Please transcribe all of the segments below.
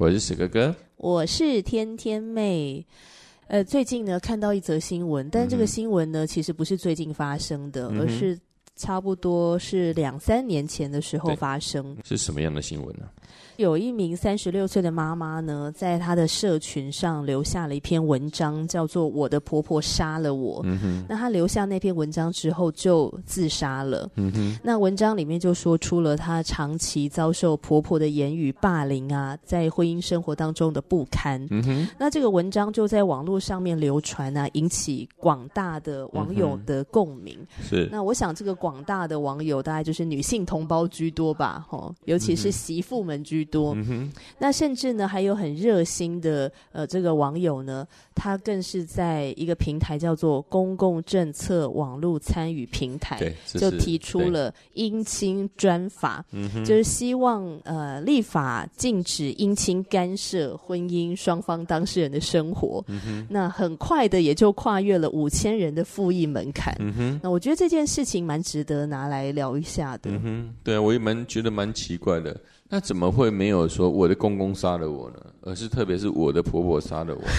我是史哥哥，我是天天妹。呃，最近呢，看到一则新闻，但这个新闻呢，其实不是最近发生的，嗯、而是差不多是两三年前的时候发生。是什么样的新闻呢？有一名三十六岁的妈妈呢，在她的社群上留下了一篇文章，叫做《我的婆婆杀了我》。嗯哼。那她留下那篇文章之后就自杀了。嗯哼。那文章里面就说出了她长期遭受婆婆的言语霸凌啊，在婚姻生活当中的不堪。嗯哼。那这个文章就在网络上面流传啊，引起广大的网友的共鸣。是。那我想这个广大的网友大概就是女性同胞居多吧，吼，尤其是媳妇们居多。嗯，那甚至呢，还有很热心的呃，这个网友呢，他更是在一个平台叫做公共政策网络参与平台，就提出了姻亲专法，就是希望呃立法禁止姻亲干涉婚姻双方当事人的生活。嗯，那很快的也就跨越了五千人的复议门槛。嗯，那我觉得这件事情蛮值得拿来聊一下的。嗯哼，对啊，我也蛮觉得蛮奇怪的。那怎么会没有说我的公公杀了我呢？而是特别是我的婆婆杀了我呢？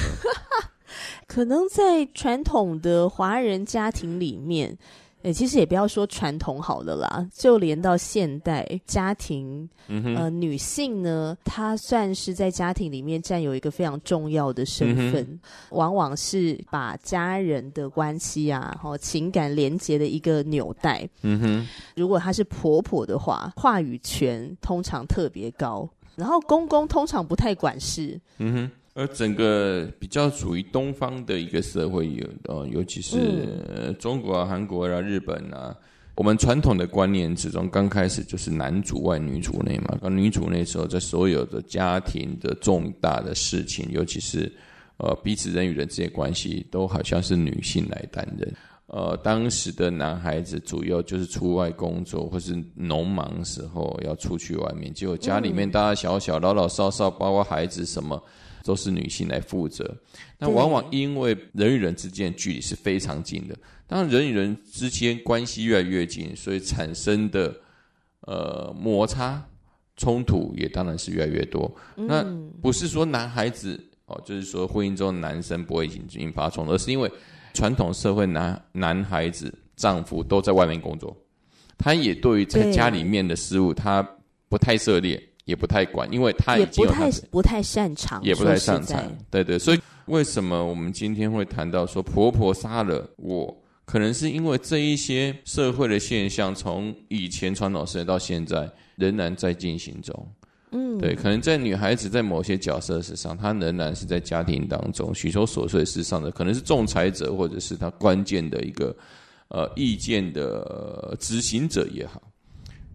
可能在传统的华人家庭里面。诶，其实也不要说传统好了啦，就连到现代家庭，嗯，呃，女性呢，她算是在家庭里面占有一个非常重要的身份，嗯、往往是把家人的关系啊，和情感连接的一个纽带。嗯哼，如果她是婆婆的话，话语权通常特别高，然后公公通常不太管事。嗯哼。而整个比较属于东方的一个社会有呃，尤其是中国啊、韩国啊、日本啊，我们传统的观念之中，刚开始就是男主外女主内嘛。女主内时候，在所有的家庭的重大的事情，尤其是呃彼此人与人之间关系，都好像是女性来担任。呃，当时的男孩子主要就是出外工作，或是农忙时候要出去外面，结果家里面大大小小、老老少少，包括孩子什么。都是女性来负责，那往往因为人与人之间的距离是非常近的，当人与人之间关系越来越近，所以产生的呃摩擦冲突也当然是越来越多。嗯、那不是说男孩子哦，就是说婚姻中男生不会引引发冲突，而是因为传统社会男男孩子丈夫都在外面工作，他也对于在家里面的事物他不太涉猎。也不太管，因为他也不太不太擅长，也不太擅长。对对，所以为什么我们今天会谈到说婆婆杀了我？可能是因为这一些社会的现象，从以前传统时代到现在仍然在进行中。嗯，对，可能在女孩子在某些角色上，她仍然是在家庭当中许多琐碎事上的，可能是仲裁者，或者是她关键的一个呃意见的执行者也好。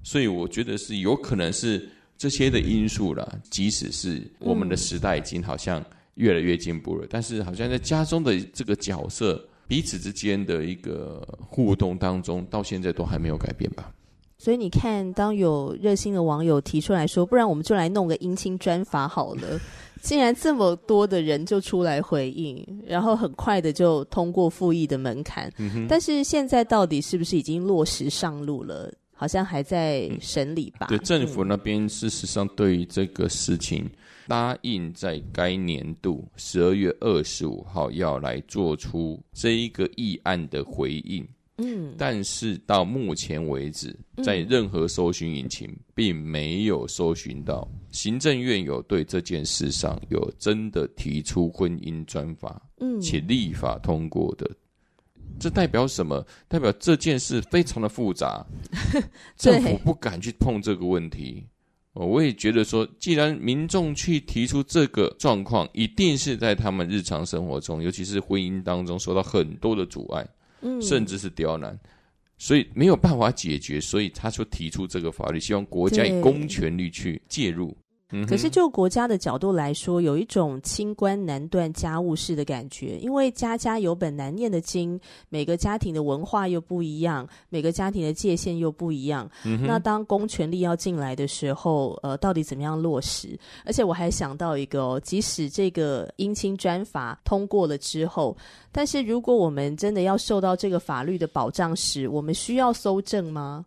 所以我觉得是有可能是。这些的因素啦，即使是我们的时代已经好像越来越进步了，嗯，但是好像在家中的这个角色彼此之间的一个互动当中，到现在都还没有改变吧？所以你看，当有热心的网友提出来说，不然我们就来弄个姻亲专法好了，竟然这么多的人就出来回应，然后很快的就通过复议的门槛。嗯，但是现在到底是不是已经落实上路了？好像还在审理吧？嗯、对，政府那边事实上对于这个事情答应在该年度十二月二十五号要来做出这一个议案的回应。嗯，但是到目前为止，在任何搜寻引擎并没有搜寻到行政院有对这件事上有真的提出婚姻专法，嗯，且立法通过的。这代表什么？代表这件事非常的复杂，政府不敢去碰这个问题。我也觉得说，既然民众去提出这个状况，一定是在他们日常生活中，尤其是婚姻当中受到很多的阻碍，嗯，甚至是刁难，所以没有办法解决，所以他就提出这个法律，希望国家以公权力去介入。可是，就国家的角度来说，有一种清官难断家务事的感觉，因为家家有本难念的经，每个家庭的文化又不一样，每个家庭的界限又不一样。嗯、那当公权力要进来的时候，呃，到底怎么样落实？而且我还想到一个哦，即使这个姻亲专法通过了之后，但是如果我们真的要受到这个法律的保障时，我们需要搜证吗？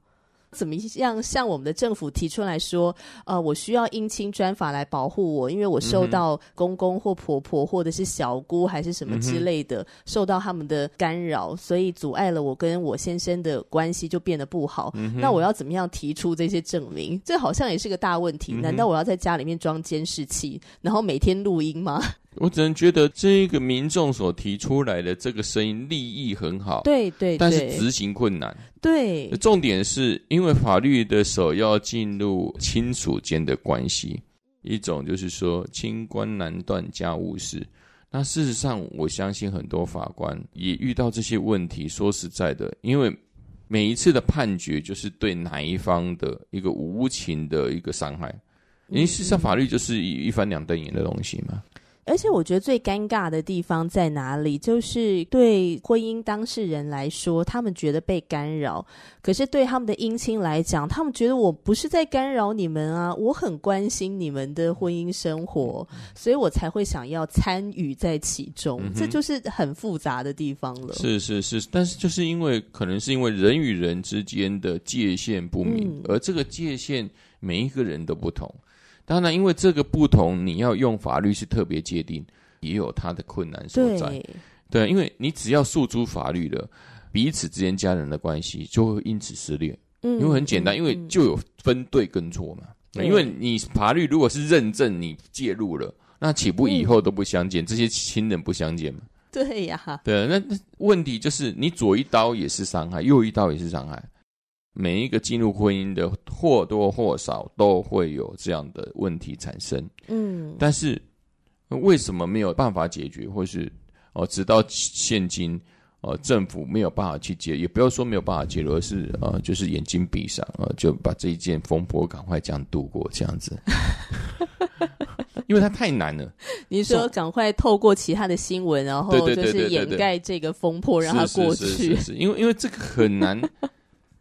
怎么样向我们的政府提出来说，呃，我需要姻亲专法来保护我，因为我受到公公或婆婆或者是小姑还是什么之类的，嗯、受到他们的干扰，所以阻碍了我跟我先生的关系就变得不好。嗯、那我要怎么样提出这些证明？这好像也是个大问题。难道我要在家里面装监视器，然后每天录音吗？我只能觉得这个民众所提出来的这个声音立意很好，对对，对，但是执行困难。对，重点是因为法律的首要进入亲属间的关系，一种就是说清官难断家务事。那事实上，我相信很多法官也遇到这些问题。说实在的，因为每一次的判决就是对哪一方的一个无情的一个伤害。因为事实上，法律就是一一翻两瞪眼的东西嘛。而且我觉得最尴尬的地方在哪里？就是对婚姻当事人来说，他们觉得被干扰；可是对他们的姻亲来讲，他们觉得我不是在干扰你们啊，我很关心你们的婚姻生活，所以我才会想要参与在其中。嗯、这就是很复杂的地方了。是是是，但是就是因为可能是因为人与人之间的界限不明，嗯、而这个界限每一个人都不同。当然，因为这个不同，你要用法律是特别界定，也有它的困难所在。对，对，因为你只要诉诸法律了，彼此之间家人的关系就会因此撕裂。嗯，因为很简单，嗯、因为就有分对跟错嘛。嗯、因为你法律如果是认证你介入了，那岂不以后都不相见？嗯、这些亲人不相见嘛？对呀。对，那那问题就是你左一刀也是伤害，右一刀也是伤害。每一个进入婚姻的或多或少都会有这样的问题产生，嗯，但是为什么没有办法解决，或是哦，直到现今哦，政府没有办法去解，也不要说没有办法解决，而是呃，就是眼睛闭上啊，就把这一件风波赶快这样度过，这样子，因为它太难了。你说赶快透过其他的新闻，然后就是掩盖这个风波，让它过去，是是是是，因为因为这个很难。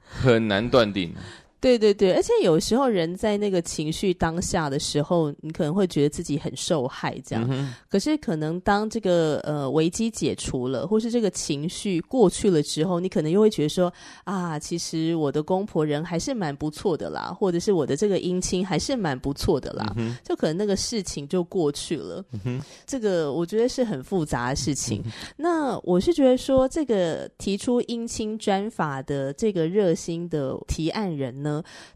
很难断定。对对对，而且有时候人在那个情绪当下的时候，你可能会觉得自己很受害，这样。嗯、可是可能当这个呃危机解除了，或是这个情绪过去了之后，你可能又会觉得说啊，其实我的公婆人还是蛮不错的啦，或者是我的这个姻亲还是蛮不错的啦，嗯、就可能那个事情就过去了。嗯、这个我觉得是很复杂的事情。嗯、那我是觉得说，这个提出姻亲专法的这个热心的提案人呢，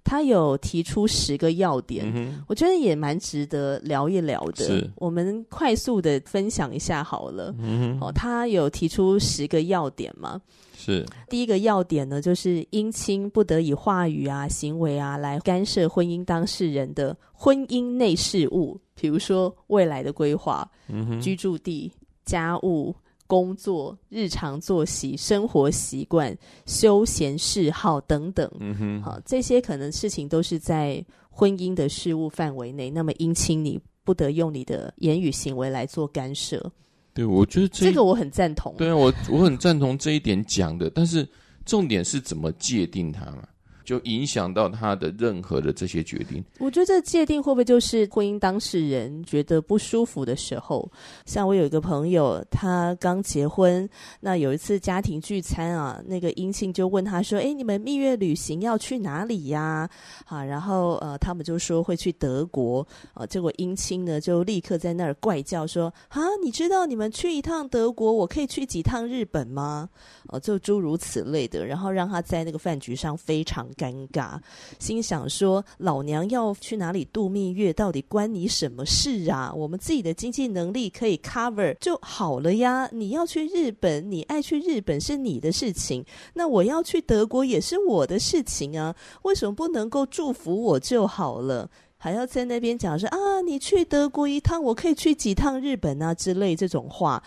他有提出十个要点，嗯、我觉得也蛮值得聊一聊的。我们快速的分享一下好了。嗯、哦，他有提出十个要点吗？是第一个要点呢，就是姻亲不得以话语啊、行为啊来干涉婚姻当事人的婚姻内事务，比如说未来的规划、嗯、居住地、家务。工作、日常作息、生活习惯、休闲嗜好等等，嗯哼，好，这些可能事情都是在婚姻的事务范围内。那么，姻亲你不得用你的言语行为来做干涉。对，我觉得这，这个我很赞同。对啊，我我很赞同这一点讲的，但是重点是怎么界定它嘛？就影响到他的任何的这些决定。我觉得这界定会不会就是婚姻当事人觉得不舒服的时候？像我有一个朋友，他刚结婚，那有一次家庭聚餐啊，那个姻亲就问他说：“哎，你们蜜月旅行要去哪里呀？”啊，然后呃，他们就说会去德国啊，结果姻亲呢就立刻在那儿怪叫说：“啊，你知道你们去一趟德国，我可以去几趟日本吗？”哦，就诸如此类的，然后让他在那个饭局上非常尴尬，心想说：“老娘要去哪里度蜜月，到底关你什么事啊？我们自己的经济能力可以 cover 就好了呀。你要去日本，你爱去日本是你的事情，那我要去德国也是我的事情啊。为什么不能够祝福我就好了？”还要在那边讲说啊，你去德国一趟，我可以去几趟日本啊之类这种话，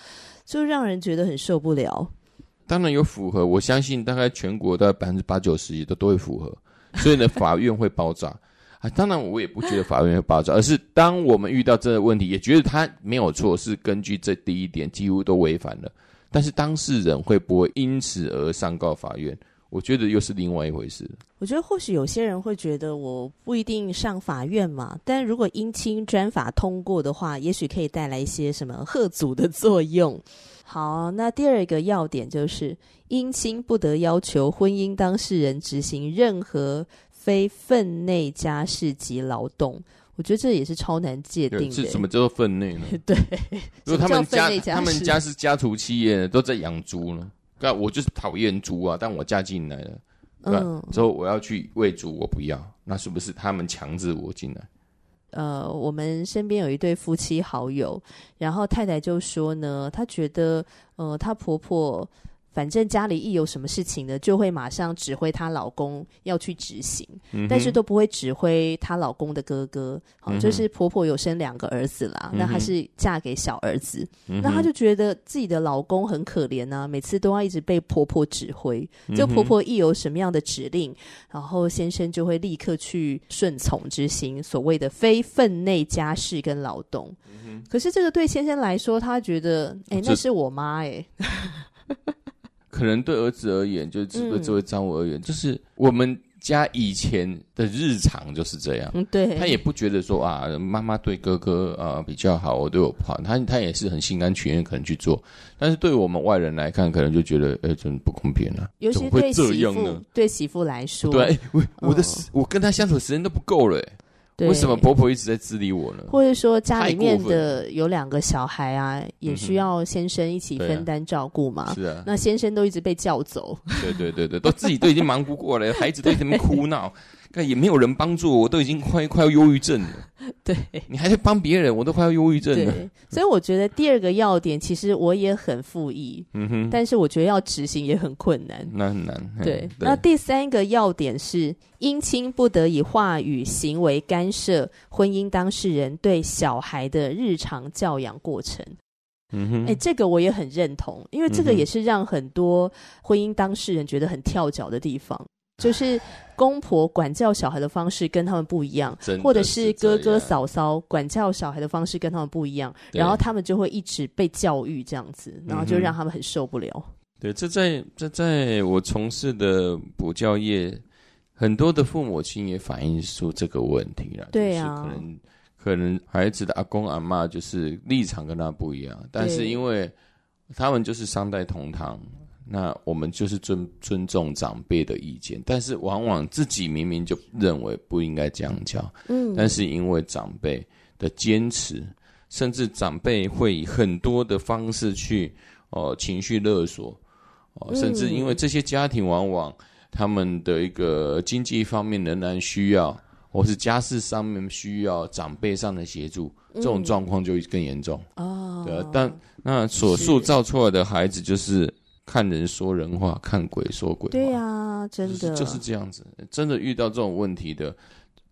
就让人觉得很受不了。当然有符合，我相信大概全国的百分之八九十都都会符合，所以呢，法院会爆炸啊。当然，我也不觉得法院会爆炸，而是当我们遇到这个问题，也觉得他没有错，是根据这第一点几乎都违反了，但是当事人会不会因此而上告法院？我觉得又是另外一回事。我觉得或许有些人会觉得我不一定上法院嘛，但如果姻亲专法通过的话，也许可以带来一些什么贺阻的作用。好，那第二个要点就是姻亲不得要求婚姻当事人执行任何非分内家事及劳动。我觉得这也是超难界定的。是什么叫做分内呢？对，如果他们家，家他们家是家族企业，都在养猪呢。那我就是讨厌猪啊，但我嫁进来了，嗯，之后我要去喂猪，我不要，那是不是他们强制我进来？呃，我们身边有一对夫妻好友，然后太太就说呢，她觉得，呃，她婆婆。反正家里一有什么事情呢，就会马上指挥她老公要去执行，嗯、但是都不会指挥她老公的哥哥。好、嗯，就是婆婆有生两个儿子啦，嗯、那她是嫁给小儿子，嗯、那她就觉得自己的老公很可怜啊，每次都要一直被婆婆指挥。就婆婆一有什么样的指令，然后先生就会立刻去顺从执行所谓的非分内家事跟劳动。嗯、可是这个对先生来说，他觉得，哎，那是我妈哎。可能对儿子而言，就是对这位丈夫而言，嗯、就是我们家以前的日常就是这样。嗯，对。他也不觉得说啊，妈妈对哥哥啊、呃、比较好，我对我不好。他他也是很心甘情愿可能去做。但是对我们外人来看，可能就觉得哎，真不公平啊。尤其对媳妇，对媳妇来说，对，我我的、嗯、我跟他相处时间都不够了。对为什么婆婆一直在治理我呢？或者说家里面的有两个小孩啊，也需要先生一起分担照顾嘛？是啊，那先生都一直被叫走。对对对对，都自己都已经忙不过来，孩子都在那边哭闹。但也没有人帮助我，我都已经快快要忧郁症了。对，你还在帮别人，我都快要忧郁症了。所以我觉得第二个要点，其实我也很附议。嗯哼，但是我觉得要执行也很困难。那很难。对，对那第三个要点是，姻亲不得以话语行为干涉婚姻当事人对小孩的日常教养过程。嗯哼，哎，这个我也很认同，因为这个也是让很多婚姻当事人觉得很跳脚的地方。就是公婆管教小孩的方式跟他们不一样，或者是哥哥嫂嫂管教小孩的方式跟他们不一样，然后他们就会一直被教育这样子，然后就让他们很受不了。嗯、对，这在这在我从事的补教业，很多的父母亲也反映出这个问题了。对啊，可能可能孩子的阿公阿妈就是立场跟他不一样，但是因为他们就是三代同堂。那我们就是尊尊重长辈的意见，但是往往自己明明就认为不应该这样教，嗯，但是因为长辈的坚持，甚至长辈会以很多的方式去哦、呃、情绪勒索，哦、呃，甚至因为这些家庭往往他们的一个经济方面仍然需要，或是家事上面需要长辈上的协助，这种状况就更严重哦。对啊，但那所塑造出来的孩子就是。看人说人话，看鬼说鬼话。对呀、啊，真的、就是、就是这样子。真的遇到这种问题的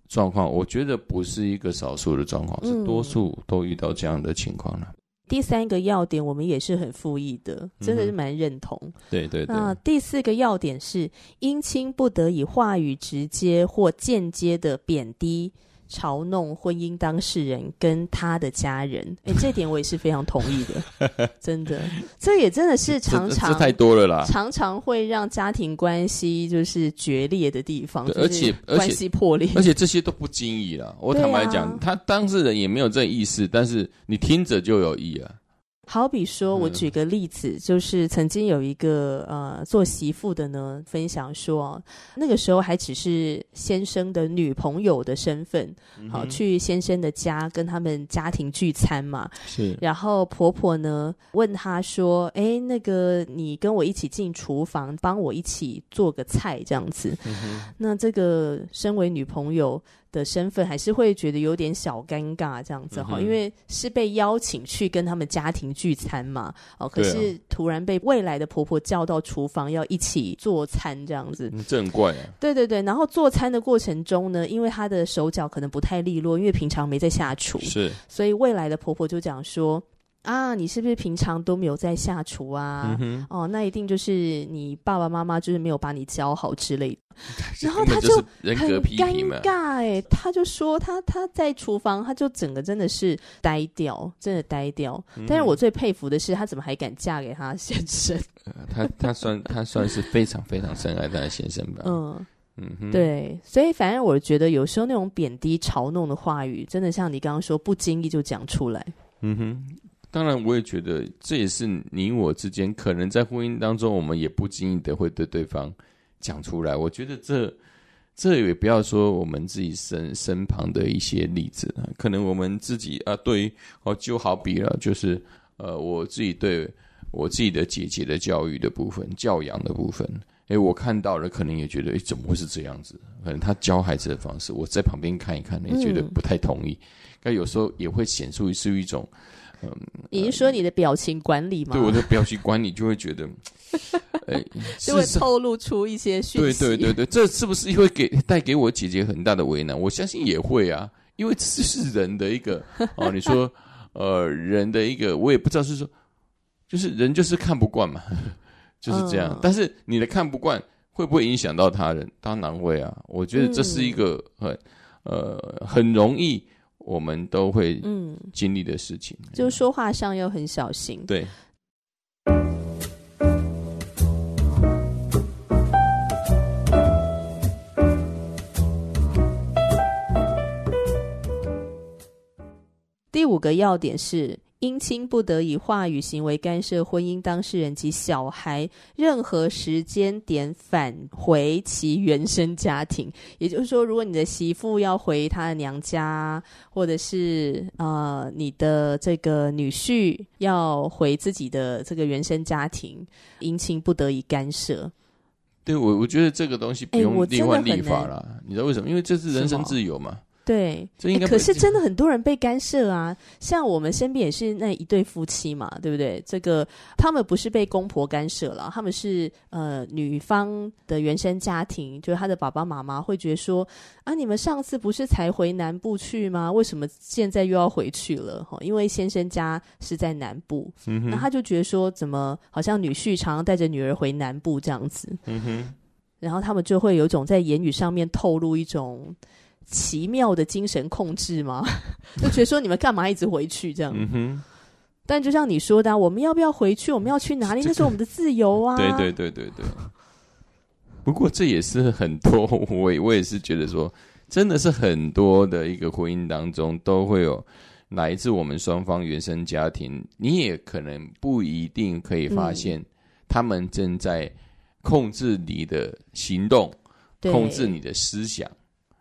状况，我觉得不是一个少数的状况，嗯、是多数都遇到这样的情况了。第三个要点，我们也是很附议的，真的是蛮认同。嗯、对对对。那第四个要点是，姻亲不得以话语直接或间接的贬低。嘲弄婚姻当事人跟他的家人，哎，这点我也是非常同意的，真的，这也真的是常常太多了啦，常常会让家庭关系就是决裂的地方，而且关系破裂，而且这些都不经意了。我坦白讲，啊、他当事人也没有这意思，但是你听着就有意啊。好比说，我举个例子，嗯、就是曾经有一个呃做媳妇的呢，分享说，那个时候还只是先生的女朋友的身份，好去先生的家跟他们家庭聚餐嘛。是，然后婆婆呢问他说：“哎，那个你跟我一起进厨房，帮我一起做个菜这样子。嗯”那这个身为女朋友。的身份，还是会觉得有点小尴尬这样子哈，嗯、因为是被邀请去跟他们家庭聚餐嘛，哦，可是突然被未来的婆婆叫到厨房要一起做餐这样子，嗯、这很怪啊。对对对，然后做餐的过程中呢，因为她的手脚可能不太利落，因为平常没在下厨，是，所以未来的婆婆就讲说。啊，你是不是平常都没有在下厨啊？嗯、哦，那一定就是你爸爸妈妈就是没有把你教好之类的。然后他就很尴尬哎，他就说他他在厨房，他就整个真的是呆掉，真的呆掉。嗯、但是我最佩服的是，他怎么还敢嫁给他先生？呃、他他算他算是非常非常深爱他的先生吧？嗯嗯哼，对。所以反正我觉得有时候那种贬低嘲弄的话语，真的像你刚刚说，不经意就讲出来。嗯哼。当然，我也觉得这也是你我之间可能在婚姻当中，我们也不经意的会对对方讲出来。我觉得这这也不要说我们自己身身旁的一些例子，可能我们自己啊，对哦，就好比了，就是呃，我自己对我自己的姐姐的教育的部分、教养的部分，诶，我看到了，可能也觉得，诶，怎么会是这样子？可能他教孩子的方式，我在旁边看一看，也觉得不太同意。那、有时候也会显出是一种。嗯，你是说你的表情管理吗？对，我的表情管理就会觉得，哎、欸，就会透露出一些讯息。对对对对，这是不是会给带给我姐姐很大的为难？我相信也会啊，因为这是人的一个 哦，你说呃，人的一个，我也不知道是说，就是人就是看不惯嘛，就是这样。嗯、但是你的看不惯会不会影响到他人？当然会啊。我觉得这是一个很、嗯、呃很容易。我们都会嗯经历的事情，就说话上要很小心。对。第五个要点是。姻亲不得以话语行为干涉婚姻当事人及小孩任何时间点返回其原生家庭。也就是说，如果你的媳妇要回她的娘家，或者是呃你的这个女婿要回自己的这个原生家庭，姻亲不得以干涉。对，我我觉得这个东西不用另外立法了。你知道为什么？因为这是人身自由嘛。对，欸，可是真的很多人被干涉啊，像我们身边也是那一对夫妻嘛，对不对？这个他们不是被公婆干涉了，他们是呃女方的原生家庭，就是他的爸爸妈妈会觉得说啊，你们上次不是才回南部去吗？为什么现在又要回去了？哈，因为先生家是在南部，嗯哼，那他就觉得说，怎么好像女婿常常带着女儿回南部这样子，嗯哼，然后他们就会有一种在言语上面透露一种。奇妙的精神控制吗？就觉得说你们干嘛一直回去这样？嗯哼。但就像你说的啊，我们要不要回去？我们要去哪里？那是我们的自由啊！对对对对对。不过这也是很多，我也 我也是觉得说，真的是很多的一个婚姻当中都会有来自我们双方原生家庭，你也可能不一定可以发现他们正在控制你的行动，控制你的思想。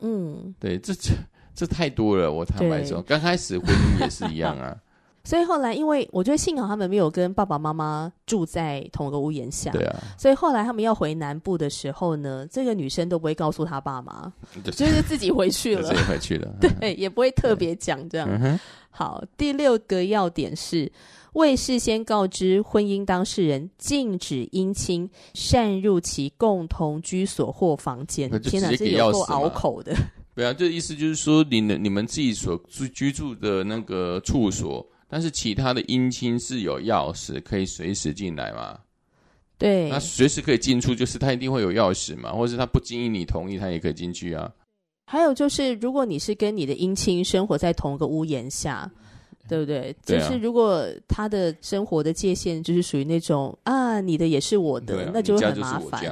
嗯，对，这这这太多了。我坦白说，刚开始婚姻也是一样啊。所以后来，因为我觉得幸好他们没有跟爸爸妈妈住在同一个屋檐下。对啊。所以后来他们要回南部的时候呢，这个女生都不会告诉他爸妈，就是自己回去了，自己回去了。对，也不会特别讲这样。嗯。好，第六个要点是未事先告知婚姻当事人，禁止姻亲擅入其共同居所或房间。天哪，这有够拗口的。对啊，这意思就是说，你们你们自己所居居住的那个处所。但是其他的姻亲是有钥匙，可以随时进来吗？对，那随时可以进出，就是他一定会有钥匙嘛，或者是他不经意你同意，他也可以进去啊。还有就是，如果你是跟你的姻亲生活在同一个屋檐下，对不对？对啊，就是如果他的生活的界限就是属于那种啊，你的也是我的，啊，那就会很麻烦。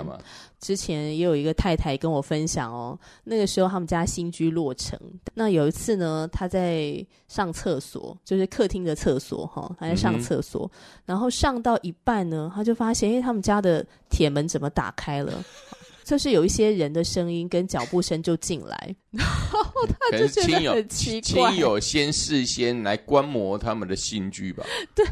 之前也有一个太太跟我分享哦，那个时候他们家新居落成，那有一次呢，他在上厕所，就是客厅的厕所哈，他在上厕所，嗯、然后上到一半呢，他就发现，哎，他们家的铁门怎么打开了？就是有一些人的声音跟脚步声就进来，然后他就觉得很奇怪，亲友先事先来观摩他们的新居吧？对。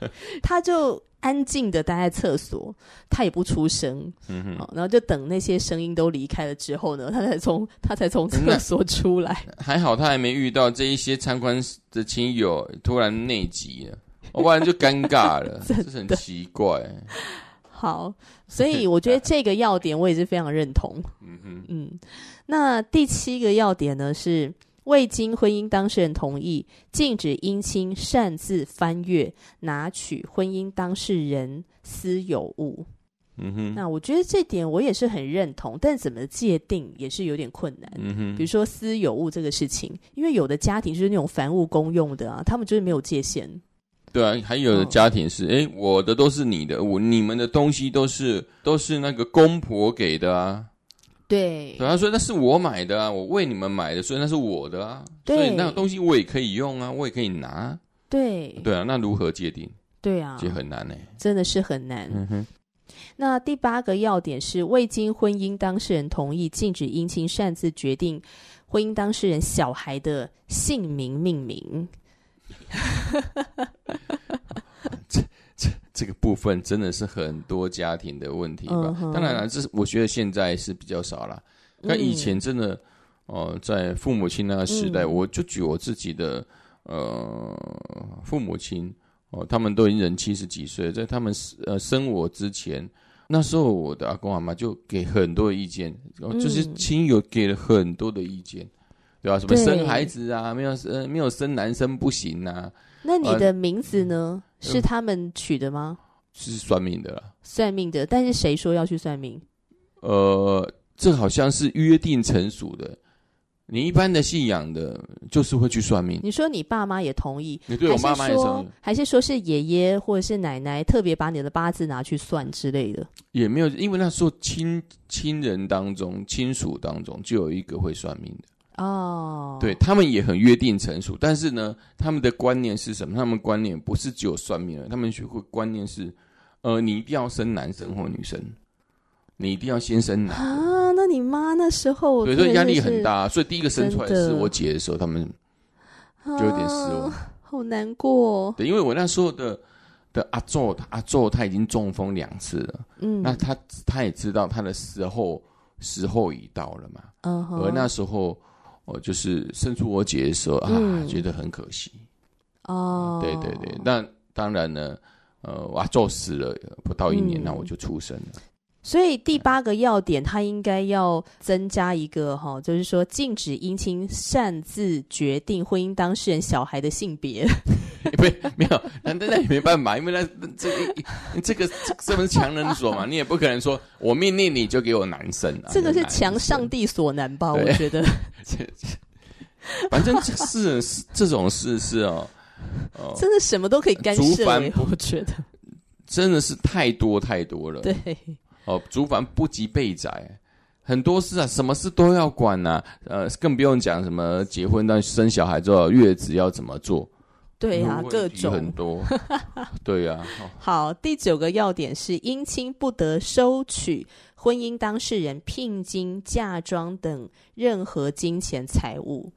他就安静的待在厕所，他也不出声，嗯哼，然后就等那些声音都离开了之后呢，他才从他才从厕所出来。还好他还没遇到这一些参观的亲友突然内急了，不然就尴尬了，这是很奇怪。好，所以我觉得这个要点我也是非常认同。嗯哼，嗯，那第七个要点呢是。未经婚姻当事人同意，禁止姻亲擅自翻阅、拿取婚姻当事人私有物。嗯哼，那我觉得这点我也是很认同，但怎么界定也是有点困难。嗯哼，比如说私有物这个事情，因为有的家庭就是那种凡物公用的啊，他们就是没有界限。对啊，还有的家庭是，哎、哦，我的都是你的，我你们的东西都是都是那个公婆给的啊。对，对啊，所以那是我买的啊，我为你们买的，所以那是我的啊，对，所以那个东西我也可以用啊，我也可以拿。对，对啊，那如何界定？对啊，就很难呢，真的是很难。嗯哼。那第八个要点是，未经婚姻当事人同意，禁止姻亲擅自决定婚姻当事人小孩的姓名命名。这这个部分真的是很多家庭的问题吧？Uh. 当然了，这是我觉得现在是比较少了。但以前真的，哦、呃，在父母亲那个时代，嗯、我就举我自己的呃父母亲哦、呃，他们都已经人七十几岁，在他们呃生我之前，那时候我的阿公阿妈就给很多意见，然后就是亲友给了很多的意见，对吧？什么生孩子啊，对没有生没有生男生不行啊。那你的名字呢？呃是他们取的吗？是算命的啦，算命的。但是谁说要去算命？呃，这好像是约定成熟的。你一般的信仰的，就是会去算命。你说你爸妈也同意？你对我妈妈也同意？还是说是爷爷或者是奶奶特别把你的八字拿去算之类的？也没有，因为那时候亲亲人当中、亲属当中就有一个会算命的。哦，oh. 对，他们也很约定成熟，但是呢，他们的观念是什么？他们观念不是只有算命的，他们学会观念是，呃，你一定要生男生或女生，你一定要先生男啊。那你妈那时候对，所以压力很大，所以第一个生出来是我姐的时候，他们就有点失望，啊、好难过。对，因为我那时候的的阿祖，阿祖他已经中风两次了，嗯，那他他也知道他的时候时候已到了嘛，嗯、uh，huh. 而那时候。哦，就是生出我姐的时候啊，嗯、觉得很可惜。哦，对对对，那当然呢，呃，我做死了不到一年，嗯、那我就出生了。所以第八个要点，他应该要增加一个哈，就是说禁止姻亲擅自决定婚姻当事人小孩的性别。不，没有，那那也没办法，因为那这这个这不是强人所嘛，你也不可能说我命令你就给我男生啊。这个是强上帝所难吧？我觉得。反正这是是这种事是哦，哦，真的什么都可以干涉。我觉得真的是太多太多了。对，哦，族繁不及备载，很多事啊，什么事都要管呐、啊。呃，更不用讲什么结婚到生小孩之后月子要怎么做。对呀、啊，各种很多。对呀、啊。哦、好，第九个要点是姻亲不得收取。婚姻当事人聘金、嫁妆等任何金钱财物，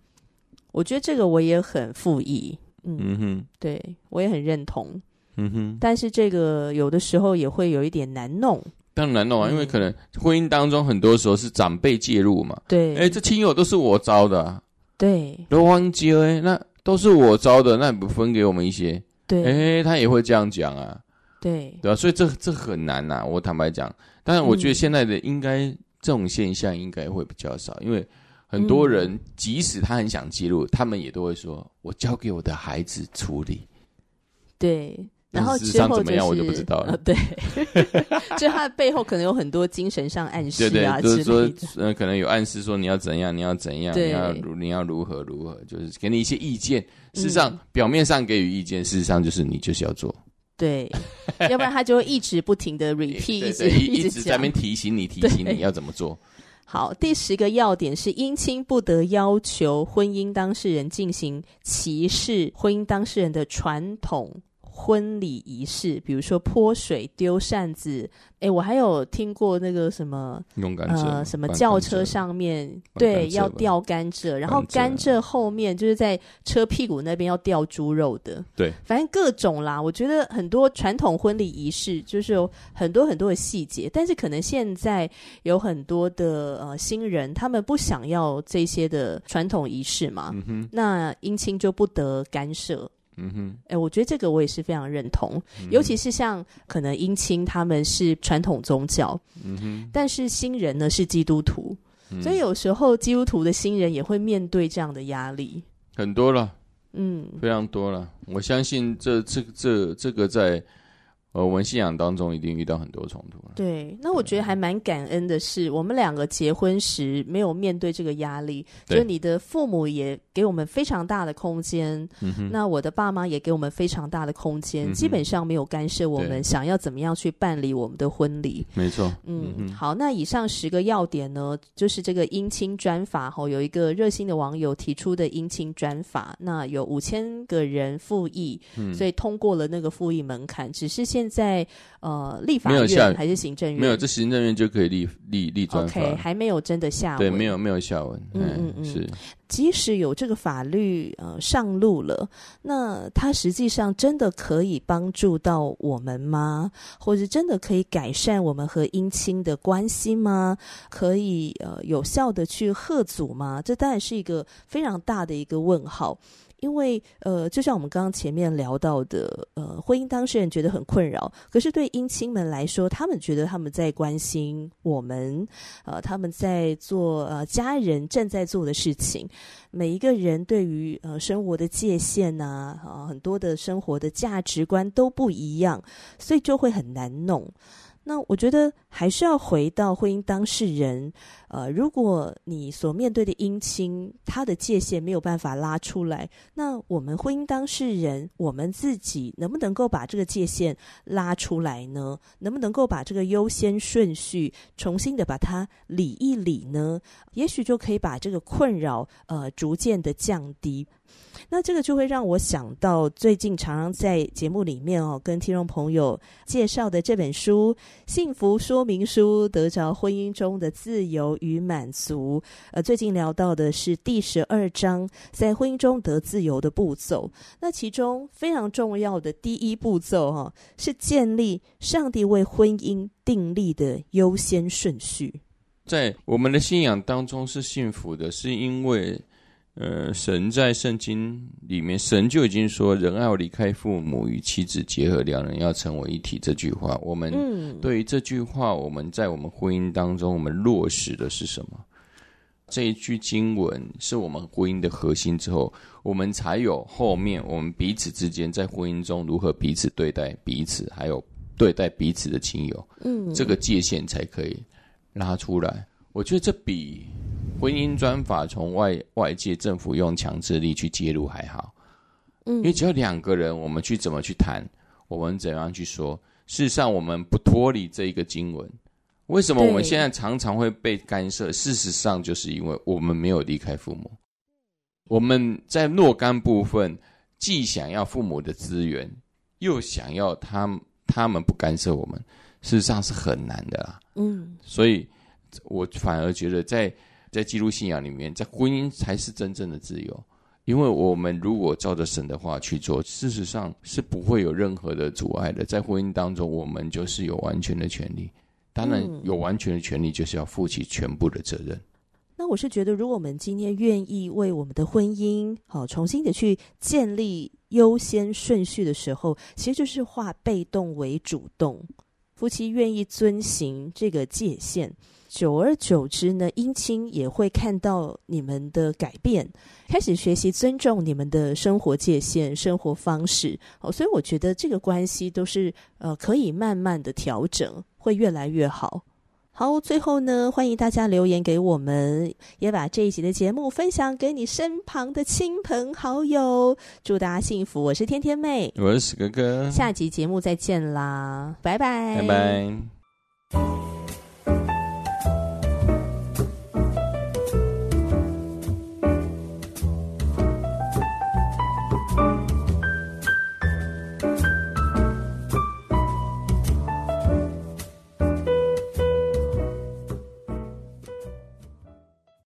我觉得这个我也很附议。嗯，嗯哼，对我也很认同。嗯哼，但是这个有的时候也会有一点难弄。当然难弄啊，嗯、因为可能婚姻当中很多时候是长辈介入嘛。对，哎，这亲友都是我招的、啊。对，都忘记了，哎，那都是我招的，那你不分给我们一些？对，哎，他也会这样讲啊。对，对啊，所以这这很难呐、啊。我坦白讲。但是我觉得现在的应该、嗯、这种现象应该会比较少，因为很多人即使他很想介入，嗯、他们也都会说：“我交给我的孩子处理。”对，然后实际上怎么样我就不知道了。呃、对，就他的背后可能有很多精神上暗示啊，对对，就是说，呃，可能有暗示说你要怎样，你要怎样，你要如你要如何如何，就是给你一些意见。事实上，嗯、表面上给予意见，事实上就是你就是要做。对，要不然他就会一直不停的 repeat，一直一直在那边提醒你，提醒你要怎么做。好，第十个要点是姻亲不得要求婚姻当事人进行歧视婚姻当事人的传统婚礼仪式，比如说泼水、丢扇子。哎，我还有听过那个什么，用甘蔗，呃，什么轿车上面对要吊甘蔗，然后甘蔗后面就是在车屁股那边要掉猪肉的。对，反正各种啦。我觉得很多传统婚礼仪式就是有很多很多的细节，但是可能现在有很多的呃新人，他们不想要这些的传统仪式嘛，嗯，那姻亲就不得干涉。嗯哼，哎，我觉得这个我也是非常认同，嗯、尤其是像可能姻亲他们是传统宗教，嗯哼，但是新人呢是基督徒，嗯、所以有时候基督徒的新人也会面对这样的压力，很多了，嗯，非常多了。我相信这这这这个在。呃，我们信仰当中一定遇到很多冲突。对，那我觉得还蛮感恩的是，我们两个结婚时没有面对这个压力，就是你的父母也给我们非常大的空间，那我的爸妈也给我们非常大的空间，基本上没有干涉我们想要怎么样去办理我们的婚礼。没错，嗯，嗯好，那以上十个要点呢，就是这个姻亲专法吼，有一个热心的网友提出的姻亲专法，那有五千个人复议，所以通过了那个复议门槛，只是现在呃，立法院还是行政院？没有，这行政院就可以立立立专法。OK，还没有真的下文。对，没有没有下文。嗯嗯嗯，是。即使有这个法律呃上路了，那它实际上真的可以帮助到我们吗？或者真的可以改善我们和姻亲的关系吗？可以呃有效的去贺阻吗？这当然是一个非常大的一个问号。因为呃，就像我们刚刚前面聊到的，呃，婚姻当事人觉得很困扰，可是对姻亲们来说，他们觉得他们在关心我们，呃，他们在做呃家人正在做的事情。每一个人对于呃生活的界限呐，啊，呃，很多的生活的价值观都不一样，所以就会很难弄。那我觉得还是要回到婚姻当事人，呃，如果你所面对的姻亲他的界限没有办法拉出来，那我们婚姻当事人我们自己能不能够把这个界限拉出来呢？能不能够把这个优先顺序重新的把它理一理呢？也许就可以把这个困扰呃逐渐的降低。那这个就会让我想到最近常常在节目里面哦，跟听众朋友介绍的这本书《幸福说明书》，得着婚姻中的自由与满足。呃，最近聊到的是第十二章，在婚姻中得自由的步骤。那其中非常重要的第一步骤哈，是建立上帝为婚姻订立的优先顺序。在我们的信仰当中是幸福的，是因为。呃，神在圣经里面，神就已经说，人要离开父母与妻子结合，两人要成为一体。这句话，我们对于这句话，我们在我们婚姻当中，我们落实的是什么？这一句经文是我们婚姻的核心之后，我们才有后面我们彼此之间在婚姻中如何彼此对待彼此，还有对待彼此的亲友，嗯，这个界限才可以拉出来。我觉得这比。婚姻专法从外外界政府用强制力去介入还好，嗯，因为只要两个人，我们去怎么去谈，我们怎样去说，事实上我们不脱离这一个经文。为什么我们现在常常会被干涉？事实上就是因为我们没有离开父母，我们在若干部分既想要父母的资源，又想要他们他们不干涉我们，事实上是很难的啦。嗯，所以我反而觉得在。在基督信仰里面，在婚姻才是真正的自由，因为我们如果照着神的话去做，事实上是不会有任何的阻碍的。在婚姻当中，我们就是有完全的权利，当然有完全的权利，就是要负起全部的责任。嗯。那我是觉得，如果我们今天愿意为我们的婚姻好重新的去建立优先顺序的时候，其实就是化被动为主动。夫妻愿意遵行这个界限。久而久之呢，姻亲也会看到你们的改变，开始学习尊重你们的生活界限、生活方式。哦，所以我觉得这个关系都是呃可以慢慢的调整，会越来越好。好，最后呢，欢迎大家留言给我们，也把这一集的节目分享给你身旁的亲朋好友。祝大家幸福！我是天天妹，我是史哥哥，下集节目再见啦，拜拜，拜拜。